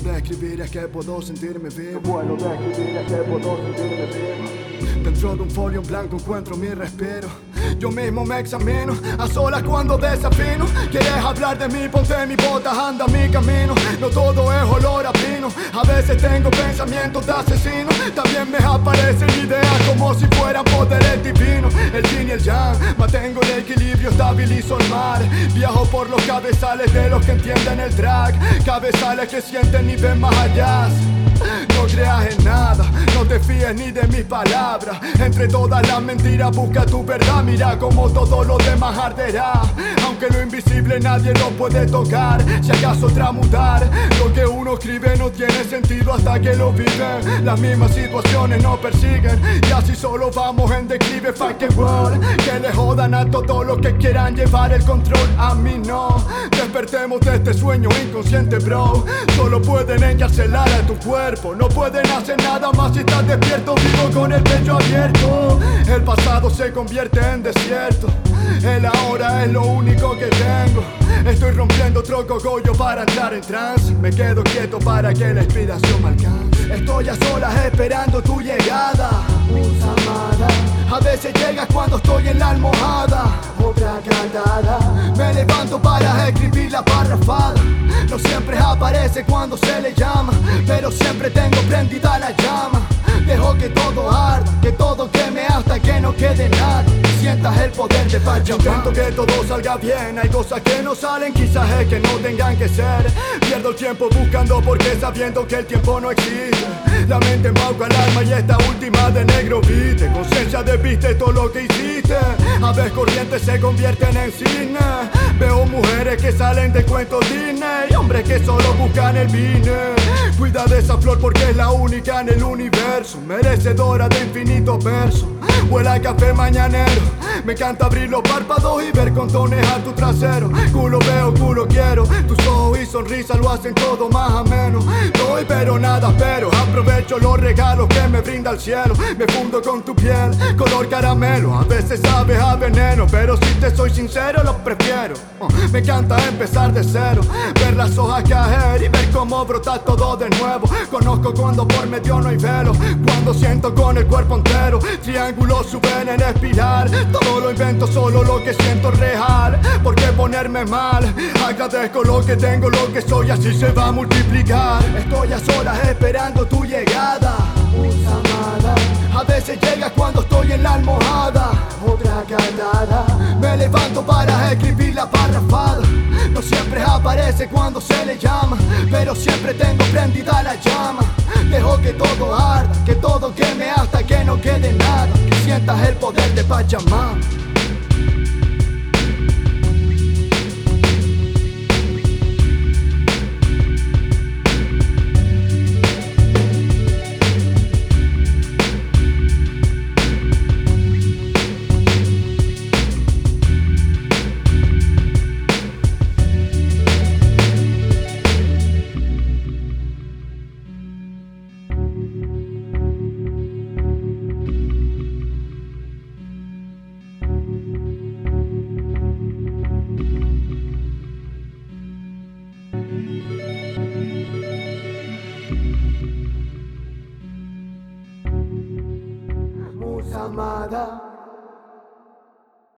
describir es que puedo sentirme vivo. puedo describir es que puedo sentirme vivo. Dentro de un folio en blanco encuentro mi respiro. Yo mismo me examino, a solas cuando desafino. Quieres hablar de mí, ponte mi botas, anda mi camino. No todo es olor a pino. A veces tengo pensamientos de asesino. También me aparecen ideas como si poderes divinos. El yin y el yang, mantengo el equilibrio, estabilizo el mar. Viajo por los cabezales de los que entienden el drag. Cabezales que sienten y ven más allá. No creas en nada, no te fíes ni de mis palabras. Entre todas las mentiras busca tu verdad. Mira como todo lo demás arderá. Aunque lo invisible nadie lo puede tocar. Si acaso tramutar, lo que uno escribe no tiene sentido hasta que lo vive. Las mismas situaciones nos persiguen y así solo vamos en declive. Fucking world, que le jodan a todos los que quieran llevar el control. A mí no, despertemos de este sueño inconsciente, bro. Solo pueden encarcelar a tu cuerpo. No pueden hacer nada más si estás despierto, vivo con el pecho abierto. El pasado se convierte en desierto. El ahora es lo único que tengo. Estoy rompiendo otro cogollo para entrar en trance. Me quedo quieto para que la inspiración me alcance. Estoy a solas esperando tu llegada. Musa amada, A veces llegas cuando estoy en la almohada. otra cantada. Me levanto para escribir la parrafada. No siempre aparece cuando se le llama, pero siempre tengo prendida la llama. Dejo que todo arda, que todo queme hasta que no quede nada. Sientas el poder de Pachamama. Intento que todo salga bien, hay cosas que no salen, quizás es que no tengan que ser. Pierdo el tiempo buscando porque sabiendo que el tiempo no existe. La mente embauca el alma y esta última de negro viste. Conciencia de viste todo lo que hiciste. Aves corrientes se convierten en cine. Veo mujeres que salen de cuentos Disney. Hombres que solo buscan el vine. Cuida de esa flor porque es la única en el universo. Merecedora de infinitos versos. Huele a café mañanero. Me encanta abrir los párpados y ver contones a tu trasero. Culo veo, culo quiero. Tus ojos y sonrisa lo hacen todo más ameno. Doy pero nada pero. Aprovecho los regalos que me brinda el cielo. Me fundo con tu piel, color caramelo. A veces sabes a veneno, pero si te soy sincero, lo prefiero. Oh, me encanta empezar de cero. Ver las hojas caer y ver cómo brota todo de nuevo. Conozco cuando por medio no hay velo. Cuando siento con el cuerpo entero. Triángulos suben en espiral. Invento, solo lo que siento real. ¿Por qué ponerme mal? Agradezco lo que tengo, lo que soy, así se va a multiplicar. Estoy a solas esperando tu llegada. A veces llegas cuando estoy en la almohada. otra cantada. Me levanto para escribir la parrafada. No siempre aparece cuando se le llama, pero siempre tengo prendida la llama. Dejo que todo arda, que todo queme hasta que no quede nada. Que sientas el poder de Pachamama. Armada.